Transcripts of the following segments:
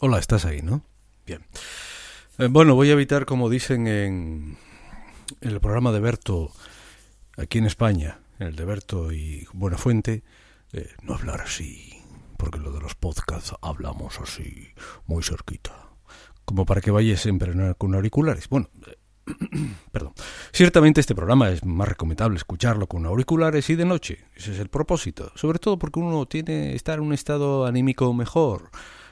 Hola, estás ahí, ¿no? Bien. Eh, bueno, voy a evitar, como dicen en, el programa de Berto, aquí en España, en el de Berto y Buenafuente, eh, no hablar así, porque lo de los podcasts hablamos así, muy cerquita, como para que vayas siempre con auriculares. Bueno, eh, perdón. Ciertamente este programa es más recomendable escucharlo con auriculares y de noche. Ese es el propósito. Sobre todo porque uno tiene estar en un estado anímico mejor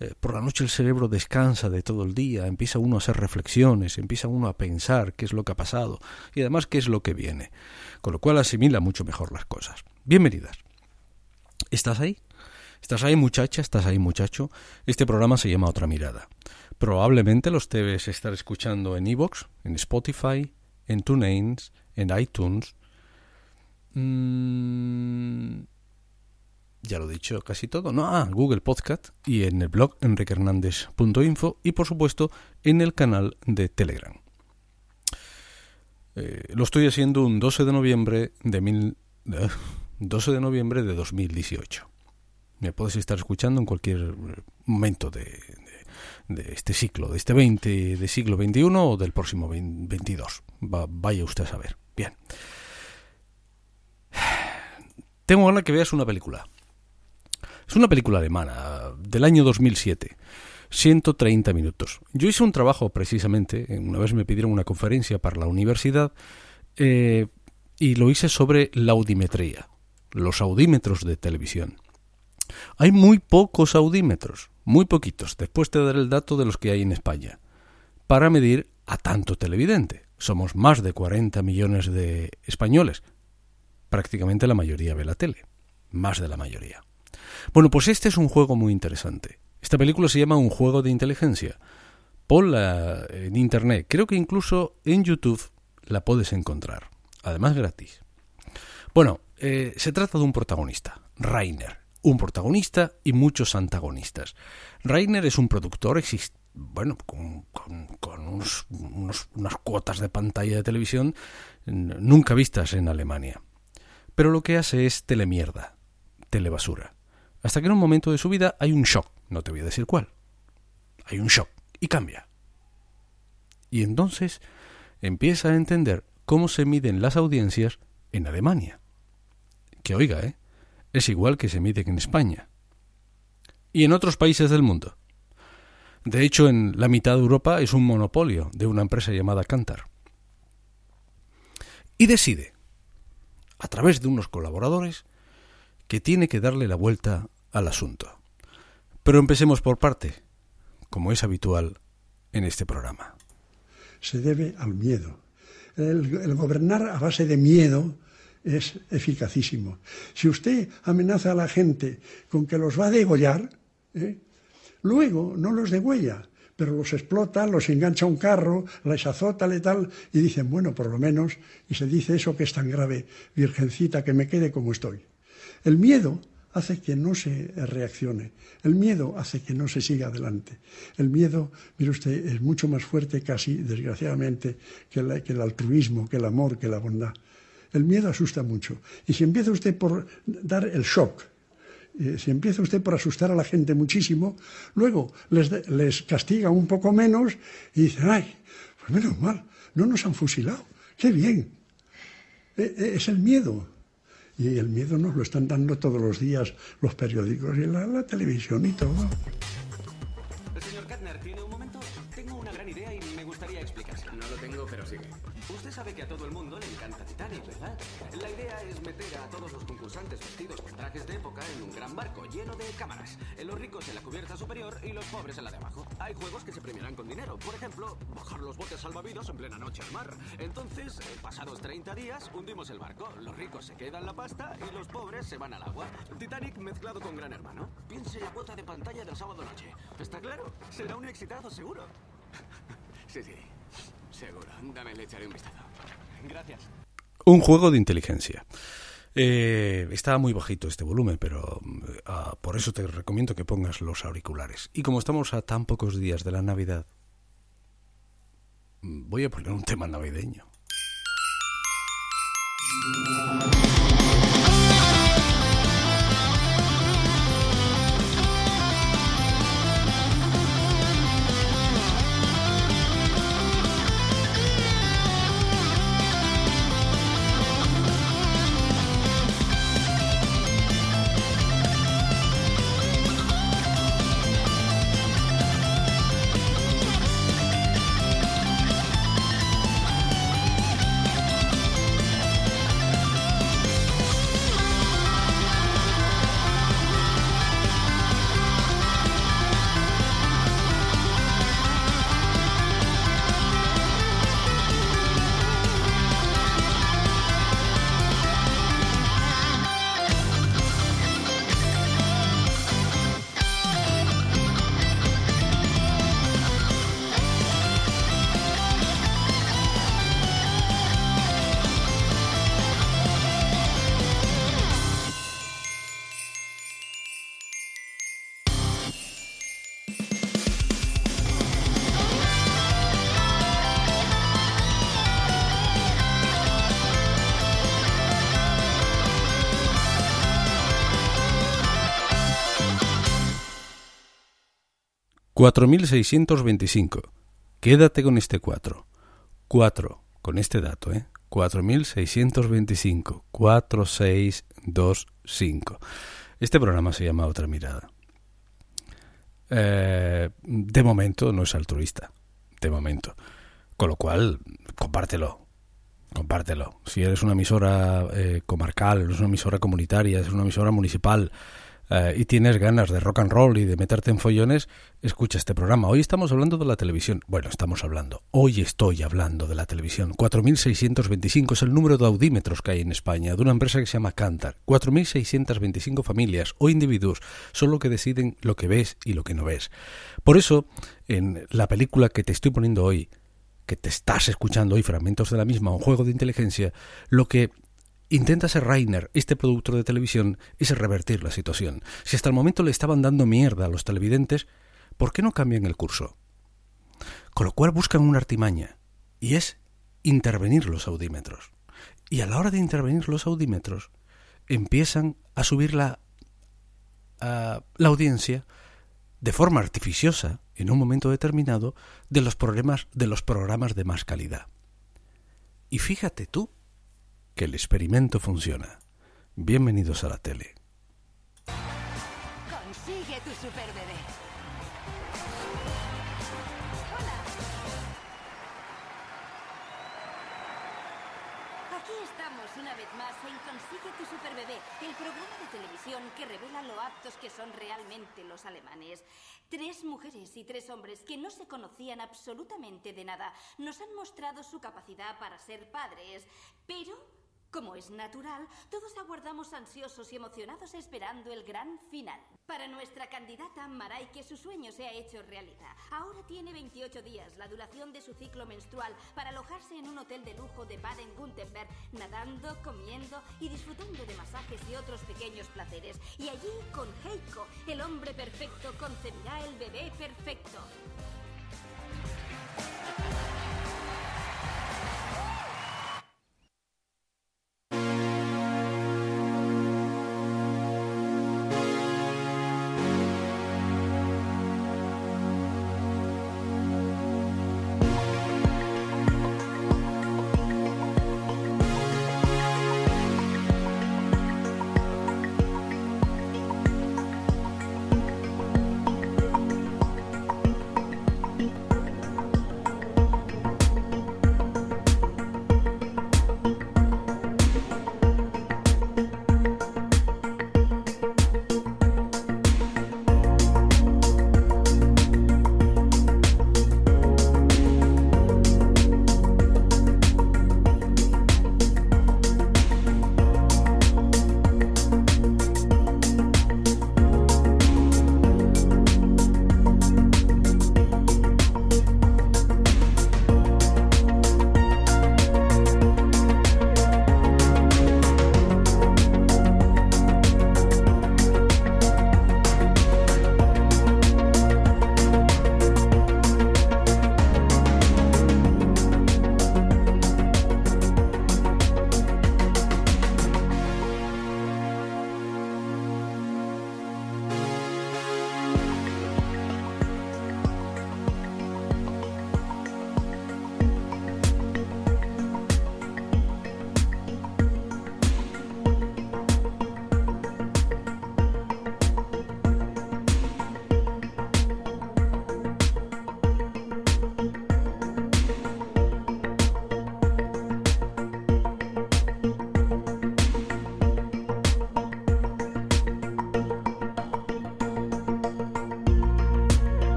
eh, por la noche el cerebro descansa de todo el día, empieza uno a hacer reflexiones, empieza uno a pensar qué es lo que ha pasado y además qué es lo que viene, con lo cual asimila mucho mejor las cosas. Bienvenidas. ¿Estás ahí? ¿Estás ahí muchacha? ¿Estás ahí muchacho? Este programa se llama Otra Mirada. Probablemente los debes estar escuchando en Evox, en Spotify, en TuneIn, en iTunes. Mm, ya lo he dicho casi todo, no, ah, Google Podcast y en el blog enriquehernandez.info y por supuesto en el canal de Telegram. Eh, lo estoy haciendo un 12 de noviembre de mil, 12 de noviembre de 2018. Me puedes estar escuchando en cualquier momento de, de, este ciclo, de este 20, de siglo XXI o del próximo 22. vaya usted a saber. Bien. Tengo ganas que veas una película. Es una película alemana del año 2007. 130 minutos. Yo hice un trabajo precisamente, una vez me pidieron una conferencia para la universidad eh, y lo hice sobre la audimetría, los audímetros de televisión. Hay muy pocos audímetros, muy poquitos, después te daré el dato de los que hay en España, para medir a tanto televidente. Somos más de 40 millones de españoles. Prácticamente la mayoría ve la tele, más de la mayoría. Bueno, pues este es un juego muy interesante. Esta película se llama Un juego de inteligencia. Ponla en internet. Creo que incluso en YouTube la puedes encontrar. Además gratis. Bueno, eh, se trata de un protagonista, Rainer. Un protagonista y muchos antagonistas. Rainer es un productor, bueno, con, unas cuotas de pantalla de televisión nunca vistas en Alemania. Pero lo que hace es telemierda, telebasura. Hasta que en un momento de su vida hay un shock, no te voy a decir cuál. Hay un shock y cambia. Y entonces empieza a entender cómo se miden las audiencias en Alemania. Que oiga, ¿eh? Es igual que se miden en España. Y en otros países del mundo. De hecho, en la mitad de Europa es un monopolio de una empresa llamada Cantar. Y decide, a través de unos colaboradores, que tiene que darle la vuelta al asunto. Pero empecemos por parte, como es habitual en este programa. Se debe al miedo. El, gobernar a base de miedo es eficacísimo. Si usted amenaza a la gente con que los va a degollar, ¿eh? luego no los degüella, pero los explota, los engancha a un carro, les azota, le tal, y dicen, bueno, por lo menos, y se dice eso que es tan grave, virgencita, que me quede como estoy. El miedo hace que no se reaccione. El miedo hace que no se siga adelante. El miedo, mire usted, es mucho más fuerte casi, desgraciadamente, que, el altruismo, que el amor, que la bondad. El miedo asusta mucho. Y si empieza usted por dar el shock, eh, si empieza usted por asustar a la gente muchísimo, luego les, les castiga un poco menos y dice, ay, pues menos mal, no nos han fusilado, qué bien. E, e, es el miedo, y el miedo nos lo están dando todos los días los periódicos y la, televisión y todo. Señor Katner, ¿tiene un momento? Tengo una gran idea y me gustaría explicársela. No lo tengo, pero sigue. Usted sabe que a todo el mundo le encanta Titanic, ¿verdad? La idea es meter a todos los concursantes vestidos con trajes de época en un gran barco lleno de cámaras. Los ricos en la cubierta superior y los pobres en la de abajo. Hay juegos que se premiarán con dinero. Por ejemplo, bajar los botes salvavidas en plena noche al mar. Entonces, eh, pasados 30 días, hundimos el barco. Los ricos se quedan la pasta y los pobres se van al agua. Titanic mezclado con Gran Hermano. Piense la cuota de pantalla del sábado noche. ¿Está claro? Será un excitado seguro. sí, sí. Seguro. Dame, le echaré un vistazo. Gracias. Un juego de inteligencia. Eh, estaba muy bajito este volumen, pero ah, por eso te recomiendo que pongas los auriculares. Y como estamos a tan pocos días de la Navidad, voy a poner un tema navideño. 4.625. Quédate con este 4. 4, con este dato, ¿eh? 4.625. 4625. Este programa se llama Otra Mirada. Eh, de momento no es altruista. De momento. Con lo cual, compártelo. Compártelo. Si eres una emisora eh, comarcal, eres una emisora comunitaria, eres una emisora municipal, eh, y tienes ganas de rock and roll y de meterte en follones, escucha este programa. Hoy estamos hablando de la televisión. Bueno, estamos hablando. Hoy estoy hablando de la televisión. 4.625 es el número de audímetros que hay en España, de una empresa que se llama Cantar. 4.625 familias o individuos son los que deciden lo que ves y lo que no ves. Por eso, en la película que te estoy poniendo hoy, que te estás escuchando hoy, fragmentos de la misma, un juego de inteligencia, lo que Intenta ser Rainer, este productor de televisión, es revertir la situación. Si hasta el momento le estaban dando mierda a los televidentes, ¿por qué no cambian el curso? Con lo cual buscan una artimaña, y es intervenir los audímetros. Y a la hora de intervenir los audímetros, empiezan a subir la, la audiencia de forma artificiosa, en un momento determinado, de los, problemas, de los programas de más calidad. Y fíjate tú que el experimento funciona. Bienvenidos a la tele. Consigue tu super bebé. Aquí estamos una vez más en Consigue tu super bebé, el programa de televisión que revela lo aptos que son realmente los alemanes. Tres mujeres y tres hombres que no se conocían absolutamente de nada nos han mostrado su capacidad para ser padres, pero como es natural, todos aguardamos ansiosos y emocionados esperando el gran final. Para nuestra candidata, Maray, que su sueño se ha hecho realidad. Ahora tiene 28 días, la duración de su ciclo menstrual, para alojarse en un hotel de lujo de Baden-Württemberg, nadando, comiendo y disfrutando de masajes y otros pequeños placeres. Y allí, con Heiko, el hombre perfecto, concebirá el bebé perfecto.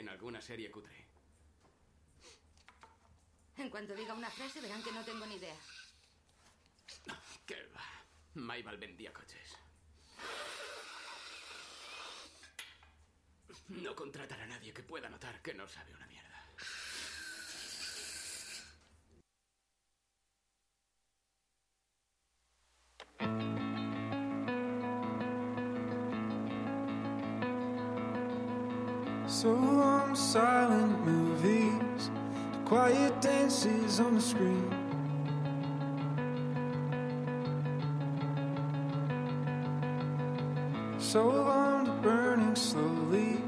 en alguna serie cutre. En cuanto diga una frase, verán que no tengo ni idea. ¿Qué va? Maybal vendía coches. No contratará a nadie que pueda notar que no sabe una mierda. thank So long, silent movies, the quiet dances on the screen. So long, the burning slowly,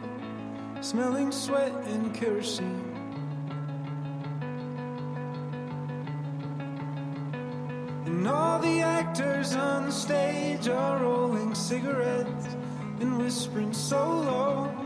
smelling sweat and kerosene. And all the actors on the stage are rolling cigarettes and whispering so low.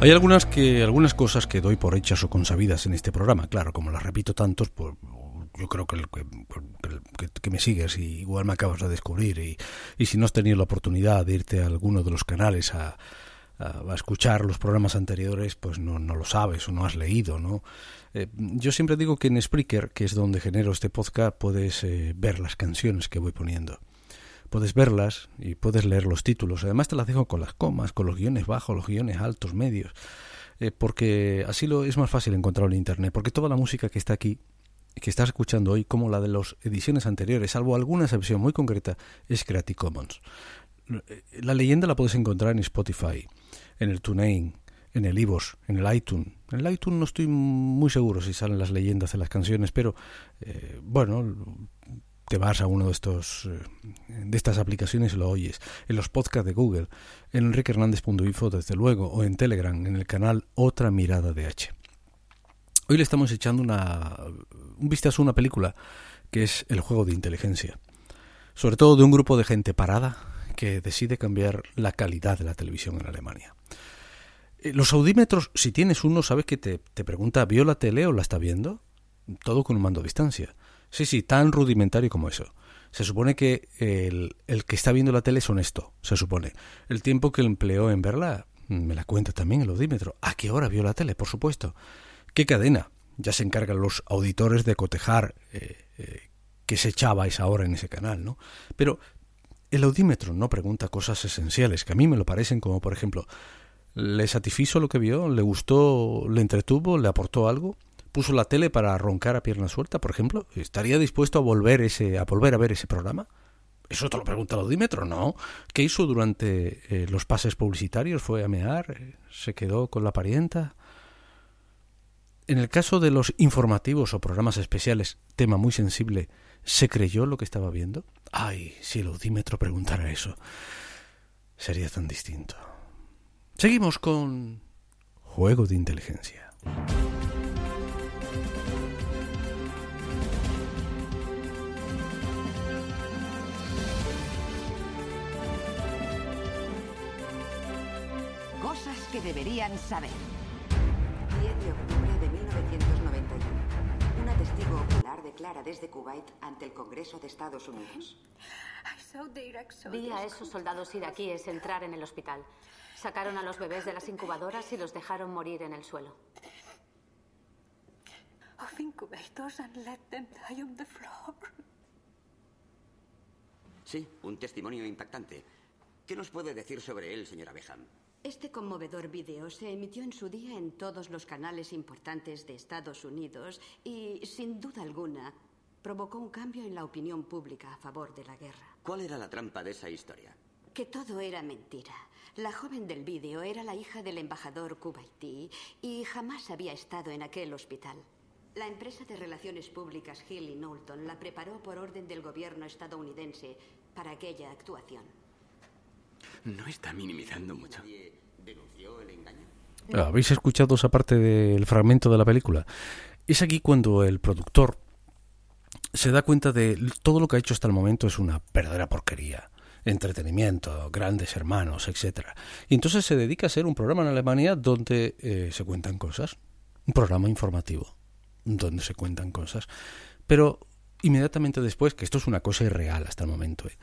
Hay algunas que algunas cosas que doy por hechas o consabidas en este programa, claro, como las repito tantos, pues yo creo que, que, que, me sigues y igual me acabas de descubrir y, y, si no has tenido la oportunidad de irte a alguno de los canales a, a, a escuchar los programas anteriores, pues no, no, lo sabes o no has leído, ¿no? Eh, yo siempre digo que en Spreaker, que es donde genero este podcast, puedes eh, ver las canciones que voy poniendo puedes verlas y puedes leer los títulos. Además te las dejo con las comas, con los guiones bajos, los guiones altos, medios, eh, porque así lo es más fácil encontrarlo en Internet, porque toda la música que está aquí, que estás escuchando hoy, como la de las ediciones anteriores, salvo alguna excepción muy concreta, es Creative Commons. La leyenda la puedes encontrar en Spotify, en el TuneIn, en el iVoox, en el iTunes. En el iTunes no estoy muy seguro si salen las leyendas de las canciones, pero eh, bueno, te vas a uno de estos eh, de estas aplicaciones y lo oyes. En los podcasts de Google, en enriquehernandez.info desde luego, o en Telegram, en el canal Otra Mirada de H. Hoy le estamos echando una, un vistazo a una película que es El juego de inteligencia. Sobre todo de un grupo de gente parada que decide cambiar la calidad de la televisión en Alemania. Eh, los audímetros, si tienes uno, sabes que te, te pregunta, ¿vio la tele o la está viendo? Todo con un mando a distancia. Sí, sí, tan rudimentario como eso. Se supone que el, el, que está viendo la tele es honesto, se supone. El tiempo que empleó en verla, me la cuenta también el audímetro. ¿A qué hora vio la tele? Por supuesto. ¿Qué cadena? Ya se encargan los auditores de cotejar eh, eh, qué se echaba esa hora en ese canal, ¿no? Pero el audímetro no pregunta cosas esenciales, que a mí me lo parecen, como por ejemplo, ¿le satisfizo lo que vio? ¿Le gustó? ¿Le entretuvo? ¿Le aportó algo? Puso la tele para roncar a pierna suelta, por ejemplo? ¿Estaría dispuesto a volver ese a volver a ver ese programa? Eso te lo pregunta el audímetro, ¿no? ¿Qué hizo durante eh, los pases publicitarios? ¿Fue a mear? ¿Se quedó con la parienta? En el caso de los informativos o programas especiales, tema muy sensible, ¿se creyó lo que estaba viendo? Ay, si el audímetro preguntara eso, sería tan distinto. Seguimos con Juego de Inteligencia. Que deberían saber. 10 de octubre de 1991. Una testigo ocular declara desde Kuwait ante el Congreso de Estados Unidos. Vi a esos soldados iraquíes entrar en el hospital. Sacaron a los bebés de las incubadoras y los dejaron morir en el suelo. Sí, un testimonio impactante. ¿Qué nos puede decir sobre él, señora Beham? Este conmovedor vídeo se emitió en su día en todos los canales importantes de Estados Unidos y, sin duda alguna, provocó un cambio en la opinión pública a favor de la guerra. ¿Cuál era la trampa de esa historia? Que todo era mentira. La joven del vídeo era la hija del embajador kuwaití y jamás había estado en aquel hospital. La empresa de relaciones públicas Hill y Knowlton la preparó por orden del gobierno estadounidense para aquella actuación. ¿No está minimizando mucho? engaño? ¿Habéis escuchado esa parte del fragmento de la película? Es aquí cuando el productor se da cuenta de todo lo que ha hecho hasta el momento es una verdadera porquería. Entretenimiento, grandes hermanos, etcétera. Y entonces se dedica a hacer un programa en Alemania donde eh, se cuentan cosas. Un programa informativo donde se cuentan cosas. Pero inmediatamente después, que esto es una cosa irreal hasta el momento, ¿eh?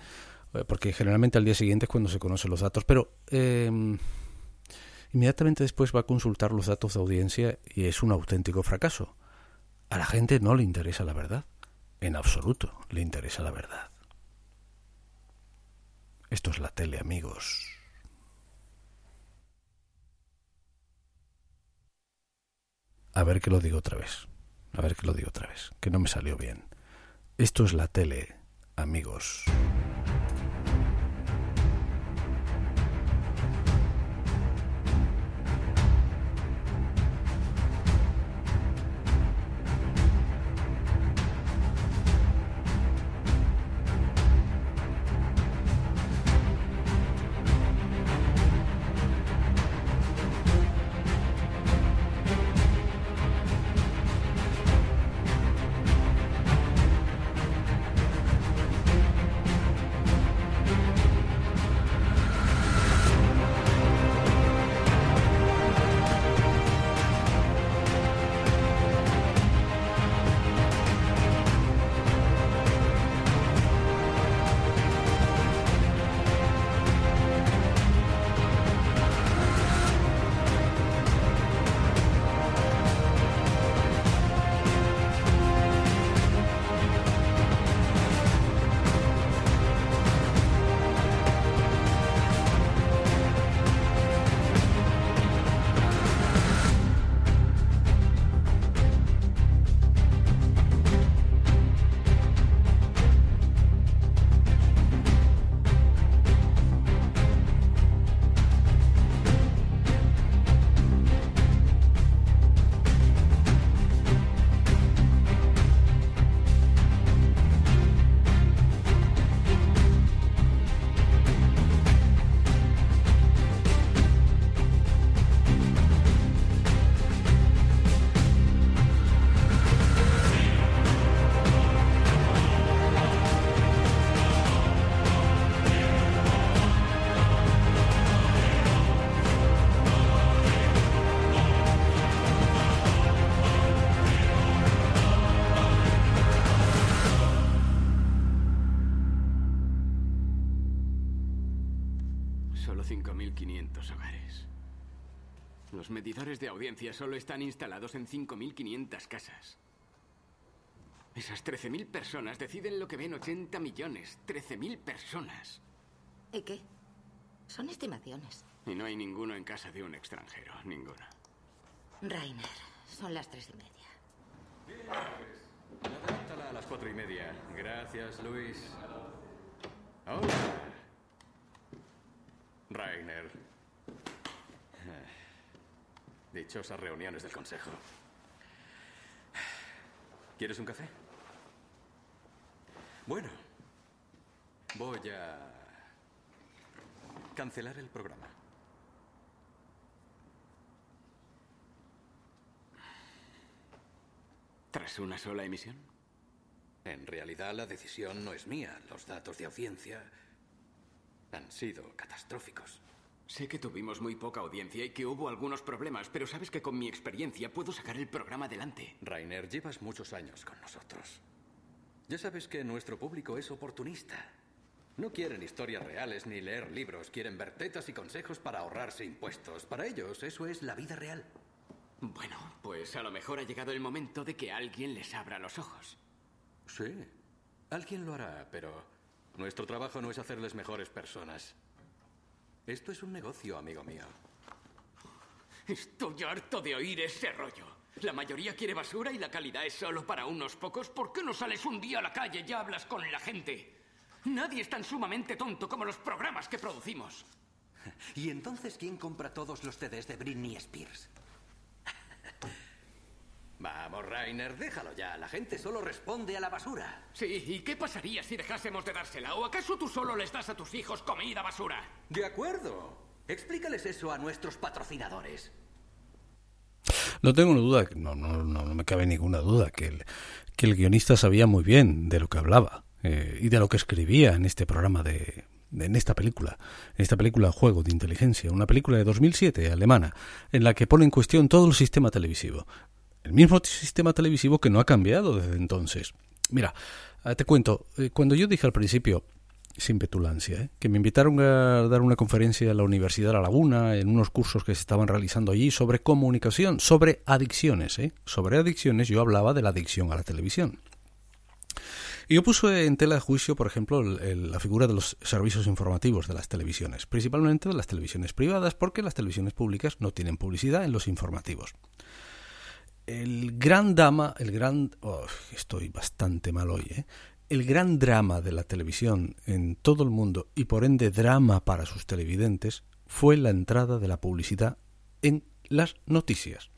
Porque generalmente al día siguiente es cuando se conocen los datos, pero eh, inmediatamente después va a consultar los datos de audiencia y es un auténtico fracaso. A la gente no le interesa la verdad, en absoluto le interesa la verdad. Esto es la tele, amigos. A ver que lo digo otra vez. A ver que lo digo otra vez, que no me salió bien. Esto es la tele, amigos. 5.500 hogares. Los medidores de audiencia solo están instalados en 5.500 casas. Esas 13.000 personas deciden lo que ven 80 millones. 13.000 personas. ¿Y qué? Son estimaciones. Y no hay ninguno en casa de un extranjero. Ninguno. Rainer, son las tres y media. Adáptala a las cuatro y media. Gracias, Luis. Hola. Rainer. Dichosas reuniones del consejo. ¿Quieres un café? Bueno, voy a cancelar el programa. ¿Tras una sola emisión? En realidad la decisión no es mía. Los datos de audiencia han sido catastróficos. Sé que tuvimos muy poca audiencia y que hubo algunos problemas, pero sabes que con mi experiencia puedo sacar el programa adelante. Rainer, llevas muchos años con nosotros. Ya sabes que nuestro público es oportunista. No quieren historias reales ni leer libros, quieren ver tetas y consejos para ahorrarse impuestos. Para ellos eso es la vida real. Bueno, pues a lo mejor ha llegado el momento de que alguien les abra los ojos. Sí, alguien lo hará, pero nuestro trabajo no es hacerles mejores personas. Esto es un negocio, amigo mío. Estoy harto de oír ese rollo. La mayoría quiere basura y la calidad es solo para unos pocos. ¿Por qué no sales un día a la calle y hablas con la gente? Nadie es tan sumamente tonto como los programas que producimos. ¿Y entonces quién compra todos los CDs de Britney Spears? Rainer, déjalo ya. La gente solo responde a la basura. Sí, ¿y qué pasaría si dejásemos de dársela? ¿O acaso tú solo les das a tus hijos comida basura? De acuerdo. Explícales eso a nuestros patrocinadores. No tengo una duda, no, no, no, no me cabe ninguna duda, que el, que el guionista sabía muy bien de lo que hablaba eh, y de lo que escribía en este programa de, de- en esta película, en esta película Juego de Inteligencia, una película de 2007 alemana, en la que pone en cuestión todo el sistema televisivo. El mismo sistema televisivo que no ha cambiado desde entonces. Mira, eh, te cuento, eh, cuando yo dije al principio, sin petulancia, ¿eh? que me invitaron a dar una conferencia a la Universidad de La Laguna en unos cursos que se estaban realizando allí sobre comunicación, sobre adicciones. ¿eh? Sobre adicciones yo hablaba de la adicción a la televisión. Y yo puse en tela de juicio, por ejemplo, la figura de los servicios informativos de las televisiones, principalmente de las televisiones privadas, porque las televisiones públicas no tienen publicidad en los informativos. El gran drama, el gran... oh, estoy bastante mal hoy, ¿eh? El gran drama de la televisión en todo el mundo y por ende drama para sus televidentes fue la entrada de la publicidad en las noticias.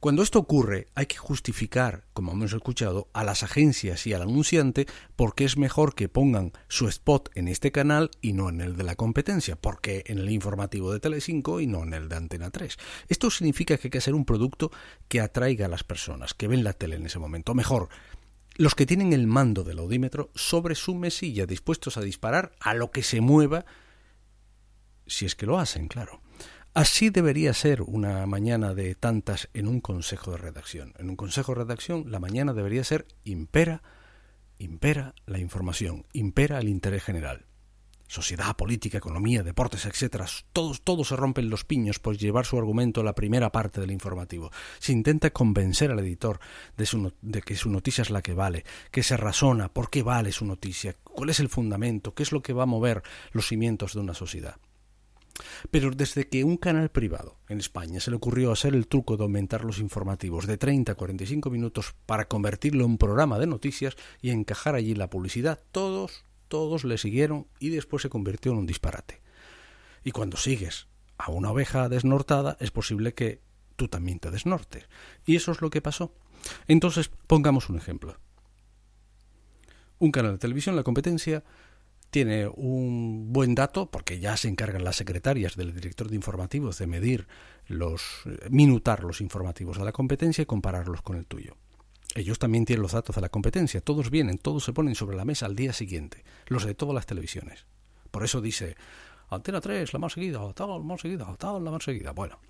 Cuando esto ocurre, hay que justificar, como hemos escuchado, a las agencias y al anunciante porque es mejor que pongan su spot en este canal y no en el de la competencia, porque en el informativo de Telecinco y no en el de Antena 3. Esto significa que hay que hacer un producto que atraiga a las personas que ven la tele en ese momento. O mejor, los que tienen el mando del audímetro sobre su mesilla, dispuestos a disparar a lo que se mueva, si es que lo hacen, claro. Así debería ser una mañana de tantas en un consejo de redacción. En un consejo de redacción la mañana debería ser impera, impera la información, impera el interés general. Sociedad, política, economía, deportes, etcétera, todos, todos se rompen los piños por llevar su argumento a la primera parte del informativo. Se intenta convencer al editor de, de que su noticia es la que vale, que se razona por qué vale su noticia, cuál es el fundamento, qué es lo que va a mover los cimientos de una sociedad. Pero desde que un canal privado en España se le ocurrió hacer el truco de aumentar los informativos de 30 a 45 minutos para convertirlo en programa de noticias y encajar allí la publicidad, todos, todos le siguieron y después se convirtió en un disparate. Y cuando sigues a una oveja desnortada, es posible que tú también te desnortes. Y eso es lo que pasó. Entonces, pongamos un ejemplo. Un canal de televisión, la competencia, tiene un buen dato, porque ya se encargan las secretarias del director de informativos de medir los, eh, minutar los informativos de la competencia y compararlos con el tuyo. Ellos también tienen los datos de la competencia, todos vienen, todos se ponen sobre la mesa al día siguiente, los de todas las televisiones. Por eso dice, Antena 3, la más seguida, o tal, la más seguida, tal, la más seguida. Bueno,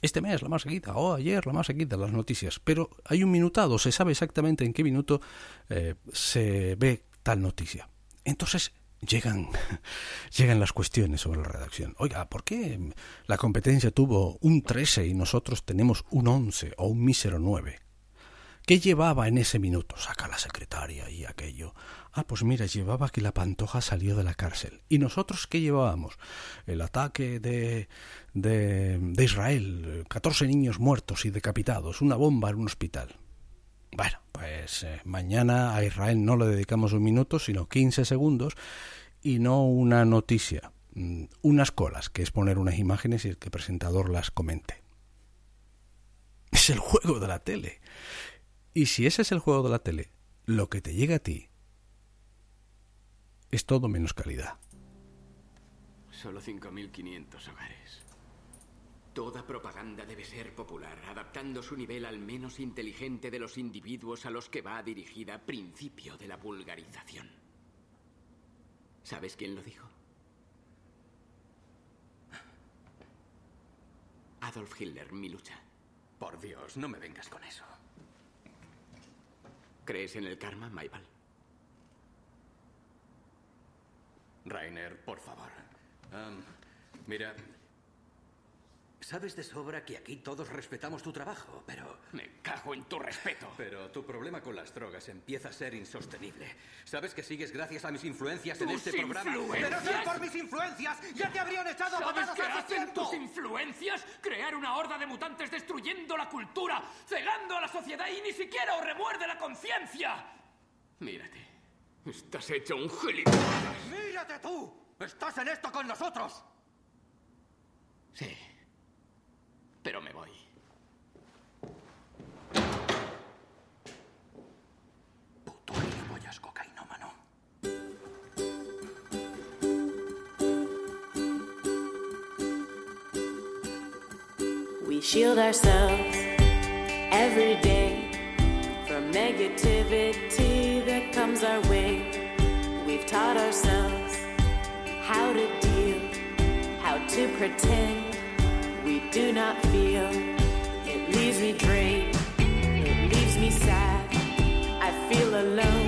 este mes la más seguida, o ayer la más seguida, las noticias. Pero hay un minutado, se sabe exactamente en qué minuto eh, se ve tal noticia. Entonces, llegan, llegan las cuestiones sobre la redacción. Oiga, ¿por qué la competencia tuvo un 13 y nosotros tenemos un 11 o un mísero 9? ¿Qué llevaba en ese minuto? Saca la secretaria y aquello. Ah, pues mira, llevaba que la pantoja salió de la cárcel. ¿Y nosotros qué llevábamos? El ataque de, de, de Israel, 14 niños muertos y decapitados, una bomba en un hospital. Bueno, pues eh, mañana a Israel no le dedicamos un minuto, sino 15 segundos y no una noticia, mm, unas colas, que es poner unas imágenes y el que presentador las comente. Es el juego de la tele. Y si ese es el juego de la tele, lo que te llega a ti es todo menos calidad. Solo 5.500 hogares. Toda propaganda debe ser popular, adaptando su nivel al menos inteligente de los individuos a los que va dirigida, principio de la vulgarización. ¿Sabes quién lo dijo? Adolf Hitler, mi lucha. Por Dios, no me vengas con eso. ¿Crees en el karma, Maibal? Rainer, por favor. Mira, sabes de sobra que aquí todos respetamos tu trabajo, pero... Me cago en tu respeto. Pero tu problema con las drogas empieza a ser insostenible. Sabes que sigues gracias a mis influencias en ¿Tus este programa. Pero si por mis influencias ya te habrían echado ¿Sabes qué hace hacen tus influencias? Crear una horda de mutantes destruyendo la cultura, cegando a la sociedad y ni siquiera os remuerde la conciencia. Mírate. Estás hecho un gilipollas. ¡Mírate tú! ¡Estás en esto con nosotros! Sí. Pero me voy. Puto gilipollas cocainómano. We shield ourselves every day from negativity that comes our way. We've taught ourselves how to deal, how to pretend do not feel. It leaves me drained, it leaves me sad. I feel alone,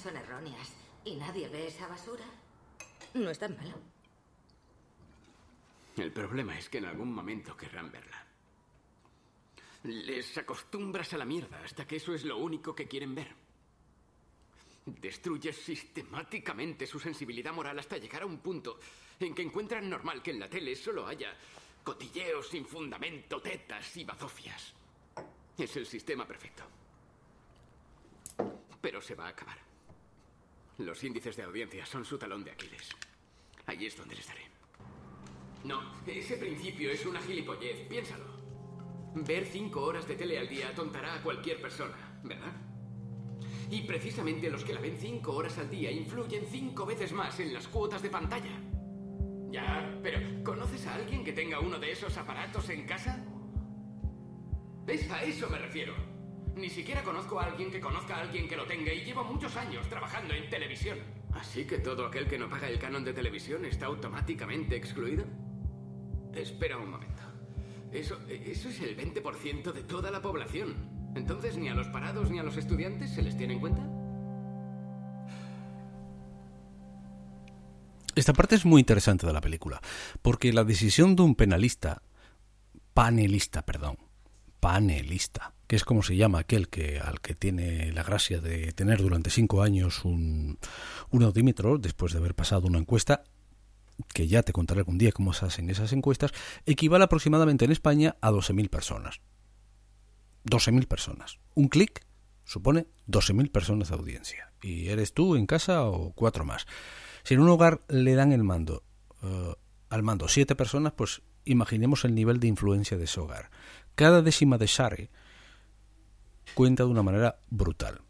son erróneas y nadie ve esa basura, no es tan malo. El problema es que en algún momento querrán verla. Les acostumbras a la mierda hasta que eso es lo único que quieren ver. Destruyes sistemáticamente su sensibilidad moral hasta llegar a un punto en que encuentran normal que en la tele solo haya cotilleos sin fundamento, tetas y bazofias. Es el sistema perfecto. Pero se va a acabar. Los índices de audiencia son su talón de Aquiles. Allí es donde les daré. No, ese principio es una gilipollez, piénsalo. Ver cinco horas de tele al día atontará a cualquier persona, ¿verdad? Y precisamente los que la ven cinco horas al día influyen cinco veces más en las cuotas de pantalla. Ya, pero ¿conoces a alguien que tenga uno de esos aparatos en casa? ¿Ves? A eso me refiero. Ni siquiera conozco a alguien que conozca a alguien que lo tenga y llevo muchos años trabajando en televisión. ¿Así que todo aquel que no paga el canon de televisión está automáticamente excluido? Espera un momento. Eso, eso es el 20% de toda la población. Entonces, ¿ni a los parados ni a los estudiantes se les tiene en cuenta? Esta parte es muy interesante de la película, porque la decisión de un penalista, panelista, perdón, panelista, que es como se llama aquel que al que tiene la gracia de tener durante cinco años un, un audímetro después de haber pasado una encuesta, que ya te contaré algún día cómo se hacen esas encuestas, equivale aproximadamente en España a 12.000 personas. 12.000 personas. Un clic supone 12.000 personas de audiencia. Y eres tú en casa o cuatro más. Si en un hogar le dan el mando uh, al mando siete personas, pues imaginemos el nivel de influencia de ese hogar. Cada décima de Share cuenta de una manera brutal.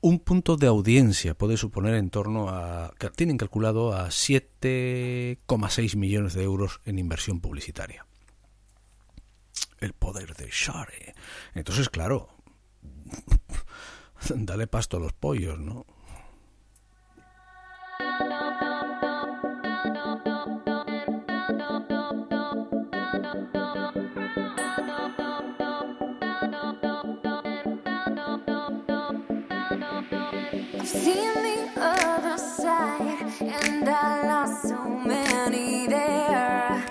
Un punto de audiencia puede suponer en torno a... tienen calculado a 7,6 millones de euros en inversión publicitaria. El poder de Share. Entonces, claro, dale pasto a los pollos, ¿no? There.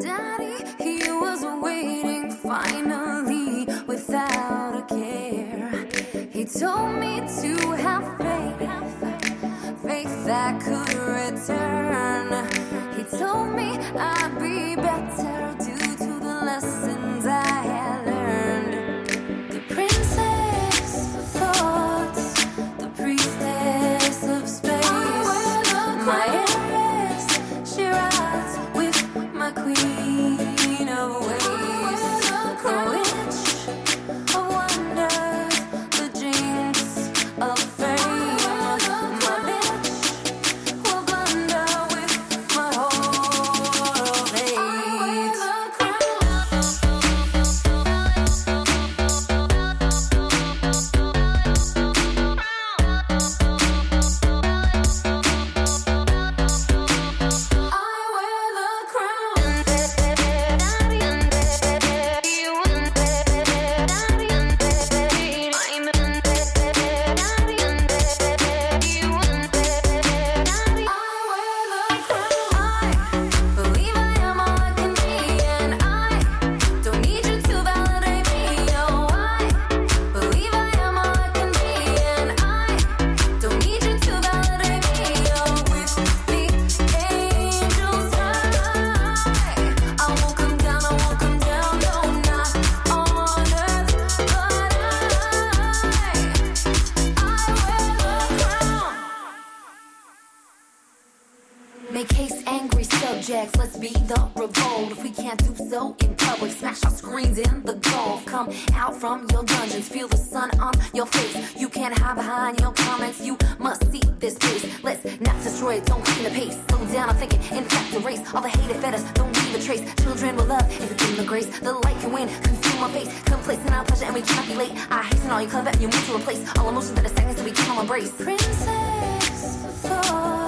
Daddy, he was waiting finally without a care. He told me to have faith, faith that could return. He told me I'd be better due to the lessons face. Complacent our pleasure, and we cannot be late. I hasten all you clever, and you move to replace all emotions that are stagnant, so we cannot embrace. Princess of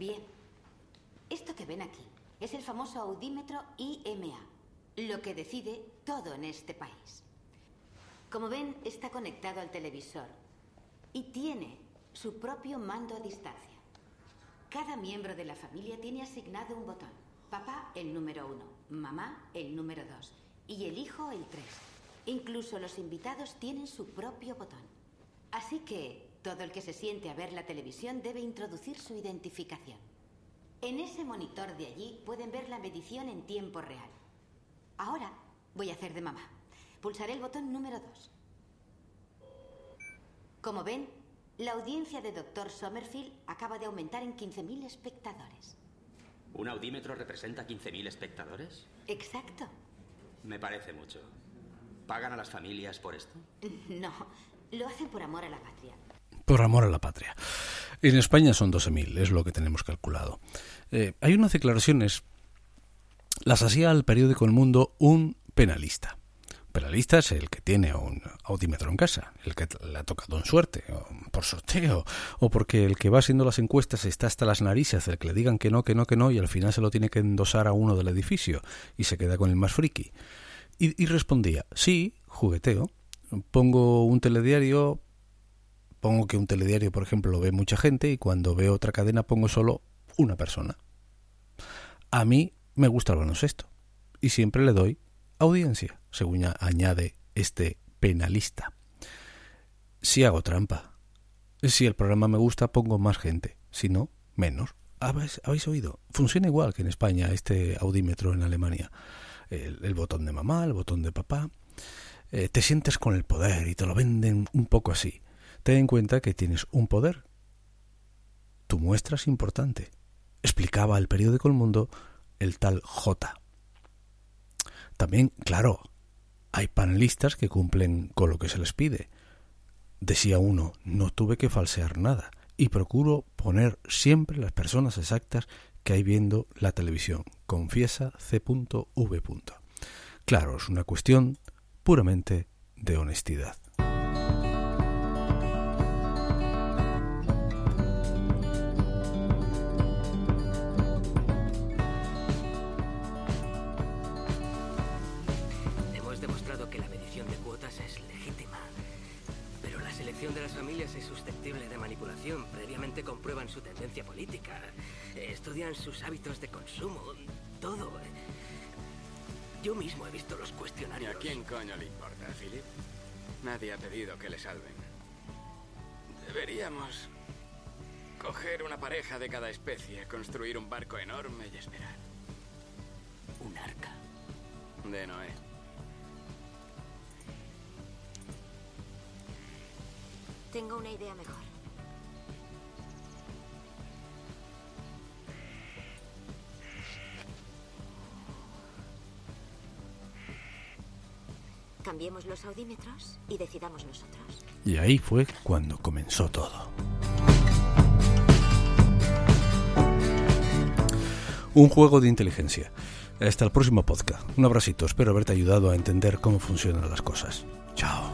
Bien, esto que ven aquí es el famoso audímetro IMA, lo que decide todo en este país. Como ven, está conectado al televisor y tiene su propio mando a distancia. Cada miembro de la familia tiene asignado un botón. Papá el número uno, mamá el número dos y el hijo el tres. Incluso los invitados tienen su propio botón. Así que todo el que se siente a ver la televisión debe introducir su identificación. En ese monitor de allí pueden ver la medición en tiempo real. Ahora voy a hacer de mamá. Pulsaré el botón número 2. Como ven, la audiencia de Dr. Sommerfield acaba de aumentar en 15.000 espectadores. ¿Un audímetro representa 15.000 espectadores? Exacto. Me parece mucho. ¿Pagan a las familias por esto? No, lo hacen por amor a la patria. Por amor a la patria. En España son 12.000, es lo que tenemos calculado. Eh, hay unas declaraciones, las hacía al periódico El Mundo un penalista. Penalista es el que tiene un audímetro en casa, el que le ha tocado en suerte, o por sorteo, o porque el que va haciendo las encuestas está hasta las narices del que le digan que no, que no, que no, y al final se lo tiene que endosar a uno del edificio y se queda con el más friki. Y, y respondía, sí, jugueteo, pongo un telediario, pongo que un telediario, por ejemplo, lo ve mucha gente y cuando veo otra cadena pongo solo una persona. A mí me gusta el baloncesto y siempre le doy audiencia, según añade este penalista. Si hago trampa, si el programa me gusta pongo más gente, si no, menos. ¿Habéis, oído? Funciona igual que en España este audímetro en Alemania. El, el botón de mamá, el botón de papá. Eh, te sientes con el poder y te lo venden un poco así. Ten en cuenta que tienes un poder. Tu muestra es importante. Explicaba el periódico El Mundo el tal J. También, claro, hay panelistas que cumplen con lo que se les pide. Decía uno, no tuve que falsear nada y procuro poner siempre las personas exactas que hay viendo la televisión. Confiesa C.V. Claro, es una cuestión puramente de honestidad. Política. Estudian sus hábitos de consumo. Todo. Yo mismo he visto los ¿Y cuestionarios. a quién coño le importa, Philip? Nadie ha pedido que le salven. Deberíamos coger una pareja de cada especie, construir un barco enorme y esperar. Un arca. De Noé. Tengo una idea mejor. Cambiemos los audímetros y decidamos nosotros. Y ahí fue cuando comenzó todo. Un juego de inteligencia. Hasta el próximo podcast. Un abracito. Espero haberte ayudado a entender cómo funcionan las cosas. Chao.